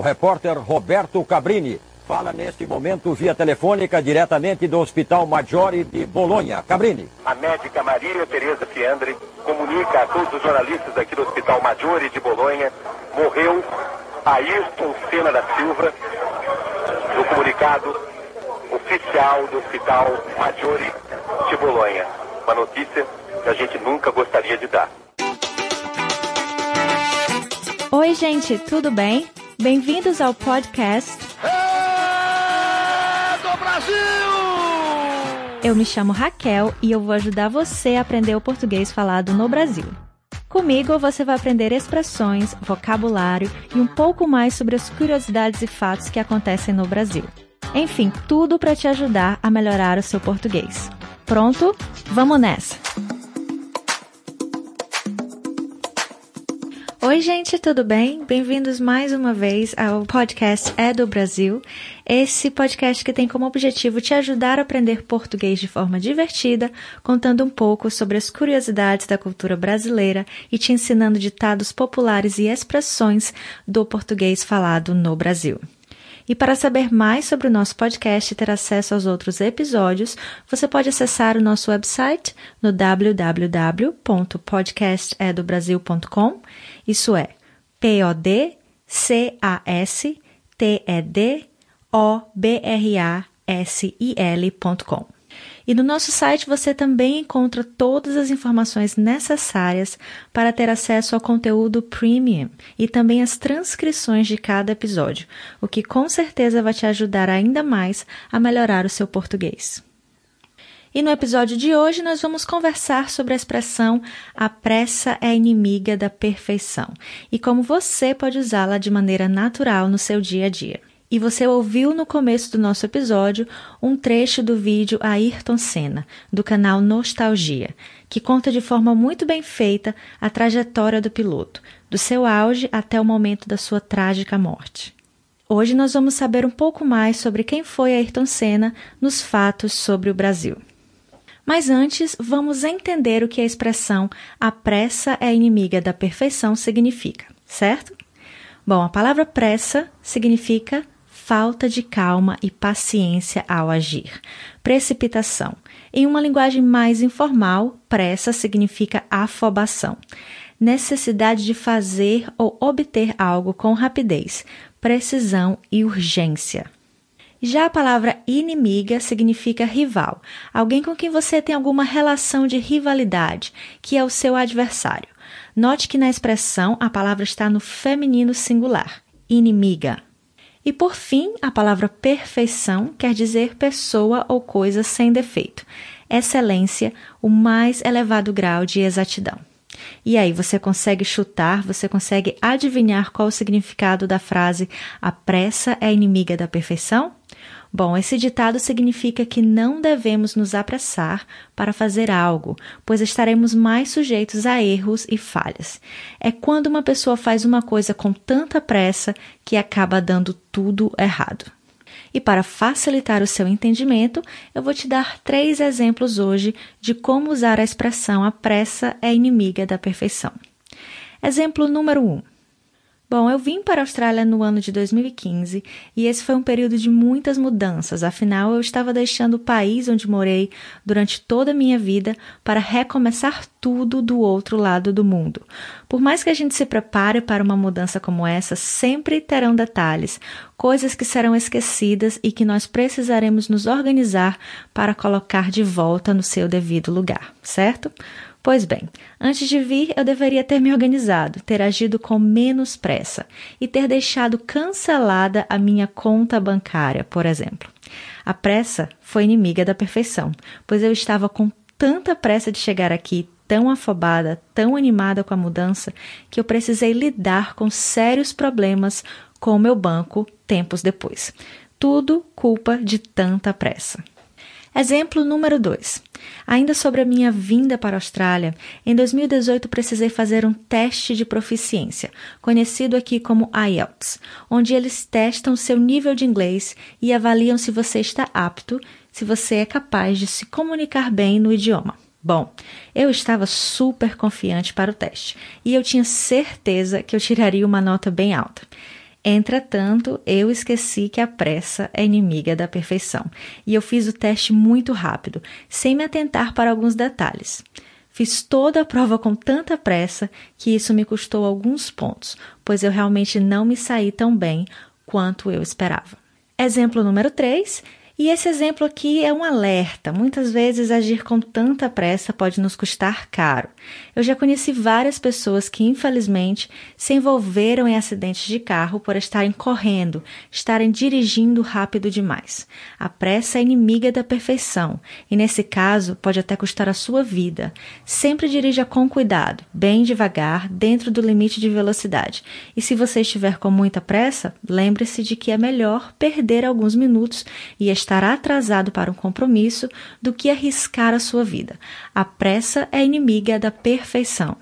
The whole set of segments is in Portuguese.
O repórter Roberto Cabrini fala neste momento via telefônica diretamente do Hospital Maggiore de Bolonha. Cabrini. A médica Maria Tereza Fiandre comunica a todos os jornalistas aqui do Hospital Maggiore de Bolonha, morreu Ayrton Senna da Silva, no comunicado oficial do Hospital Maggiore de Bolonha. Uma notícia que a gente nunca gostaria de dar. Oi, gente, tudo bem? Bem-vindos ao podcast É do Brasil! Eu me chamo Raquel e eu vou ajudar você a aprender o português falado no Brasil. Comigo você vai aprender expressões, vocabulário e um pouco mais sobre as curiosidades e fatos que acontecem no Brasil. Enfim, tudo para te ajudar a melhorar o seu português. Pronto? Vamos nessa! Oi, gente, tudo bem? Bem-vindos mais uma vez ao podcast É do Brasil. Esse podcast que tem como objetivo te ajudar a aprender português de forma divertida, contando um pouco sobre as curiosidades da cultura brasileira e te ensinando ditados populares e expressões do português falado no Brasil. E para saber mais sobre o nosso podcast e ter acesso aos outros episódios, você pode acessar o nosso website no www.podcastedobrasil.com. Isso é p o d c a s t e d o b r a s i l.com. E no nosso site você também encontra todas as informações necessárias para ter acesso ao conteúdo premium e também as transcrições de cada episódio, o que com certeza vai te ajudar ainda mais a melhorar o seu português. E no episódio de hoje nós vamos conversar sobre a expressão a pressa é inimiga da perfeição e como você pode usá-la de maneira natural no seu dia a dia. E você ouviu no começo do nosso episódio um trecho do vídeo Ayrton Senna, do canal Nostalgia, que conta de forma muito bem feita a trajetória do piloto, do seu auge até o momento da sua trágica morte. Hoje nós vamos saber um pouco mais sobre quem foi Ayrton Senna nos fatos sobre o Brasil. Mas antes, vamos entender o que a expressão a pressa é inimiga da perfeição significa, certo? Bom, a palavra pressa significa falta de calma e paciência ao agir. Precipitação. Em uma linguagem mais informal, pressa significa afobação. Necessidade de fazer ou obter algo com rapidez, precisão e urgência. Já a palavra inimiga significa rival, alguém com quem você tem alguma relação de rivalidade, que é o seu adversário. Note que na expressão a palavra está no feminino singular, inimiga. E por fim, a palavra perfeição quer dizer pessoa ou coisa sem defeito. Excelência, o mais elevado grau de exatidão. E aí, você consegue chutar, você consegue adivinhar qual o significado da frase a pressa é inimiga da perfeição? Bom, esse ditado significa que não devemos nos apressar para fazer algo, pois estaremos mais sujeitos a erros e falhas. É quando uma pessoa faz uma coisa com tanta pressa que acaba dando tudo errado. E para facilitar o seu entendimento, eu vou te dar três exemplos hoje de como usar a expressão a pressa é inimiga da perfeição. Exemplo número 1. Um. Bom, eu vim para a Austrália no ano de 2015 e esse foi um período de muitas mudanças, afinal eu estava deixando o país onde morei durante toda a minha vida para recomeçar tudo do outro lado do mundo. Por mais que a gente se prepare para uma mudança como essa, sempre terão detalhes, coisas que serão esquecidas e que nós precisaremos nos organizar para colocar de volta no seu devido lugar, certo? Pois bem, antes de vir, eu deveria ter me organizado, ter agido com menos pressa e ter deixado cancelada a minha conta bancária, por exemplo. A pressa foi inimiga da perfeição, pois eu estava com tanta pressa de chegar aqui, tão afobada, tão animada com a mudança, que eu precisei lidar com sérios problemas com o meu banco tempos depois. Tudo culpa de tanta pressa. Exemplo número 2. Ainda sobre a minha vinda para a Austrália, em 2018 precisei fazer um teste de proficiência, conhecido aqui como IELTS, onde eles testam seu nível de inglês e avaliam se você está apto, se você é capaz de se comunicar bem no idioma. Bom, eu estava super confiante para o teste e eu tinha certeza que eu tiraria uma nota bem alta. Entretanto, eu esqueci que a pressa é inimiga da perfeição e eu fiz o teste muito rápido, sem me atentar para alguns detalhes. Fiz toda a prova com tanta pressa que isso me custou alguns pontos, pois eu realmente não me saí tão bem quanto eu esperava. Exemplo número 3. E esse exemplo aqui é um alerta. Muitas vezes agir com tanta pressa pode nos custar caro. Eu já conheci várias pessoas que, infelizmente, se envolveram em acidentes de carro por estarem correndo, estarem dirigindo rápido demais. A pressa é inimiga da perfeição e, nesse caso, pode até custar a sua vida. Sempre dirija com cuidado, bem devagar, dentro do limite de velocidade. E se você estiver com muita pressa, lembre-se de que é melhor perder alguns minutos e estar estar atrasado para um compromisso do que arriscar a sua vida. A pressa é inimiga da perfeição.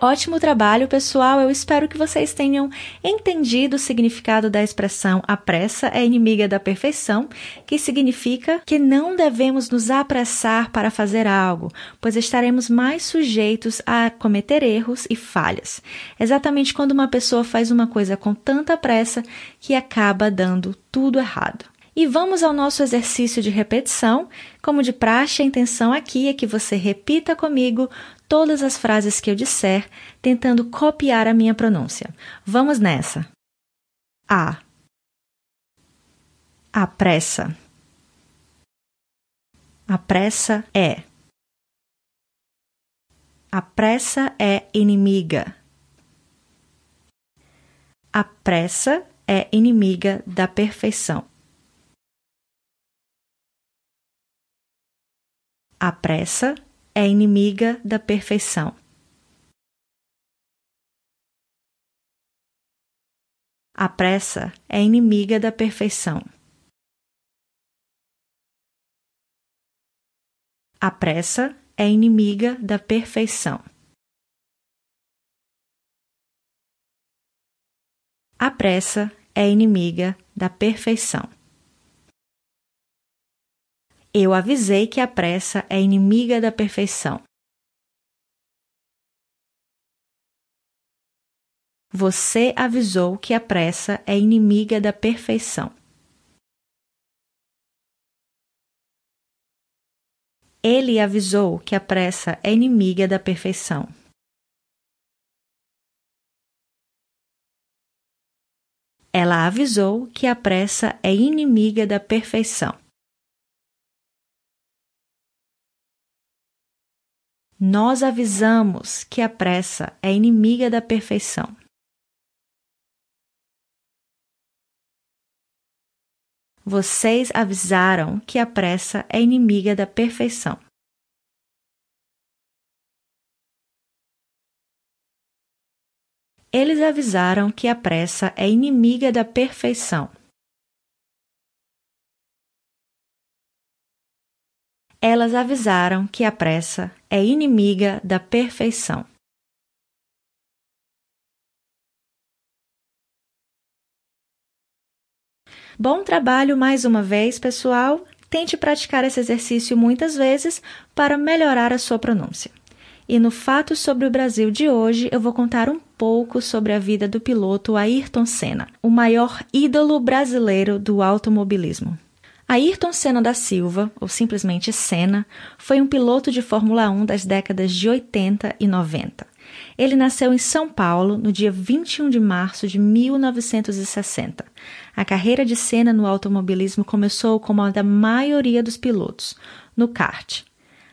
Ótimo trabalho, pessoal! Eu espero que vocês tenham entendido o significado da expressão a pressa é inimiga da perfeição, que significa que não devemos nos apressar para fazer algo, pois estaremos mais sujeitos a cometer erros e falhas. Exatamente quando uma pessoa faz uma coisa com tanta pressa que acaba dando tudo errado. E vamos ao nosso exercício de repetição. Como de praxe, a intenção aqui é que você repita comigo todas as frases que eu disser, tentando copiar a minha pronúncia. Vamos nessa. A. A pressa. A pressa é. A pressa é inimiga. A pressa é inimiga da perfeição. A pressa é inimiga da perfeição. A pressa é inimiga da perfeição. A pressa é inimiga da perfeição. A pressa é inimiga da perfeição. Eu avisei que a pressa é inimiga da perfeição. Você avisou que a pressa é inimiga da perfeição. Ele avisou que a pressa é inimiga da perfeição. Ela avisou que a pressa é inimiga da perfeição. Nós avisamos que a pressa é inimiga da perfeição. Vocês avisaram que a pressa é inimiga da perfeição. Eles avisaram que a pressa é inimiga da perfeição. Elas avisaram que a pressa é inimiga da perfeição. Bom trabalho mais uma vez, pessoal. Tente praticar esse exercício muitas vezes para melhorar a sua pronúncia. E no Fato sobre o Brasil de hoje, eu vou contar um pouco sobre a vida do piloto Ayrton Senna, o maior ídolo brasileiro do automobilismo. Ayrton Senna da Silva, ou simplesmente Senna, foi um piloto de Fórmula 1 das décadas de 80 e 90. Ele nasceu em São Paulo no dia 21 de março de 1960. A carreira de Senna no automobilismo começou como a da maioria dos pilotos, no kart.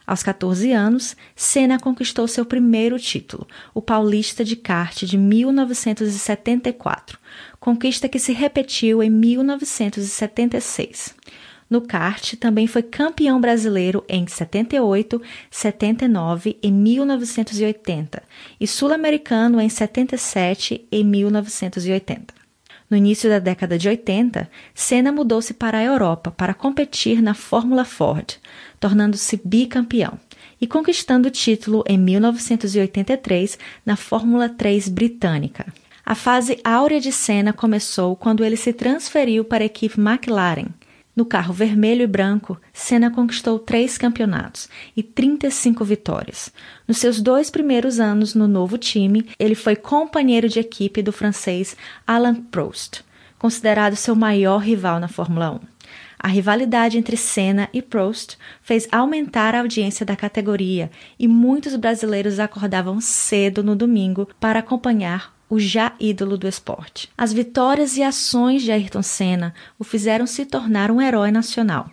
Aos 14 anos, Senna conquistou seu primeiro título, o Paulista de Kart de 1974, conquista que se repetiu em 1976. No kart, também foi campeão brasileiro em 78, 79 e 1980 e sul-americano em 77 e 1980. No início da década de 80, Senna mudou-se para a Europa para competir na Fórmula Ford, tornando-se bicampeão e conquistando o título em 1983 na Fórmula 3 britânica. A fase áurea de Senna começou quando ele se transferiu para a equipe McLaren, No carro vermelho e branco, Senna conquistou três campeonatos e 35 vitórias. Nos seus dois primeiros anos no novo time, ele foi companheiro de equipe do francês Alain Prost, considerado seu maior rival na Fórmula 1. A rivalidade entre Senna e Prost fez aumentar a audiência da categoria e muitos brasileiros acordavam cedo no domingo para acompanhar o já ídolo do esporte. As vitórias e ações de Ayrton Senna o fizeram se tornar um herói nacional.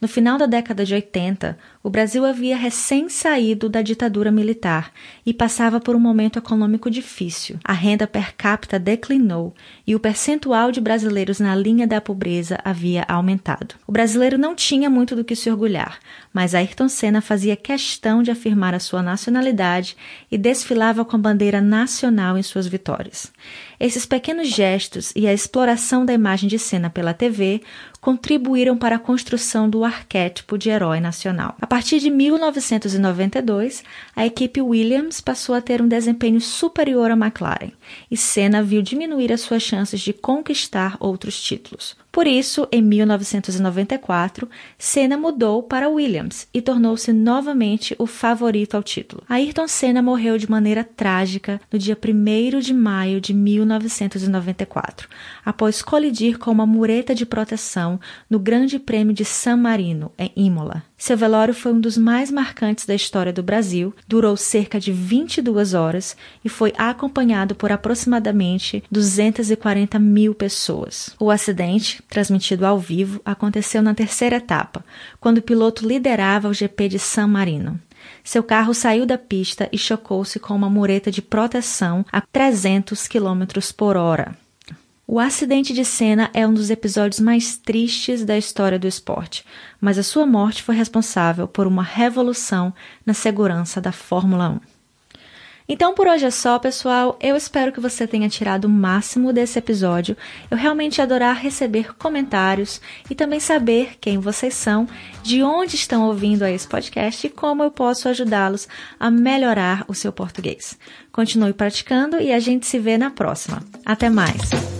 No final da década de 80, o Brasil havia recém saído da ditadura militar e passava por um momento econômico difícil. A renda per capita declinou e o percentual de brasileiros na linha da pobreza havia aumentado. O brasileiro não tinha muito do que se orgulhar, mas Ayrton Senna fazia questão de afirmar a sua nacionalidade e desfilava com a bandeira nacional em suas vitórias. Esses pequenos gestos e a exploração da imagem de Senna pela TV contribuíram para a construção do arquétipo de herói nacional. A partir de 1992, a equipe Williams passou a ter um desempenho superior à McLaren e Senna viu diminuir as suas chances de conquistar outros títulos. Por isso, em 1994, Senna mudou para Williams e tornou-se novamente o favorito ao título. Ayrton Senna morreu de maneira trágica no dia 1 de maio de 1994, após colidir com uma mureta de proteção no Grande Prêmio de San Marino, em Imola. Seu velório foi um dos mais marcantes da história do Brasil, durou cerca de 22 horas e foi acompanhado por aproximadamente 240 mil pessoas. O acidente, transmitido ao vivo, aconteceu na terceira etapa, quando o piloto liderava o GP de San Marino. Seu carro saiu da pista e chocou-se com uma mureta de proteção a 300 km por hora. O acidente de Senna é um dos episódios mais tristes da história do esporte, mas a sua morte foi responsável por uma revolução na segurança da Fórmula 1. Então por hoje é só, pessoal. Eu espero que você tenha tirado o máximo desse episódio. Eu realmente adorar receber comentários e também saber quem vocês são, de onde estão ouvindo a esse podcast e como eu posso ajudá-los a melhorar o seu português. Continue praticando e a gente se vê na próxima. Até mais!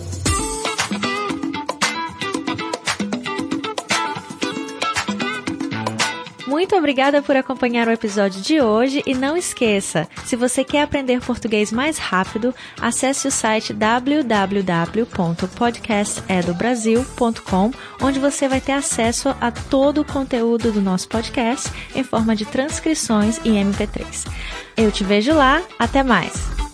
Muito obrigada por acompanhar o episódio de hoje e não esqueça, se você quer aprender português mais rápido, acesse o site www.podcastedobrasil.com, onde você vai ter acesso a todo o conteúdo do nosso podcast em forma de transcrições e MP3. Eu te vejo lá, até mais!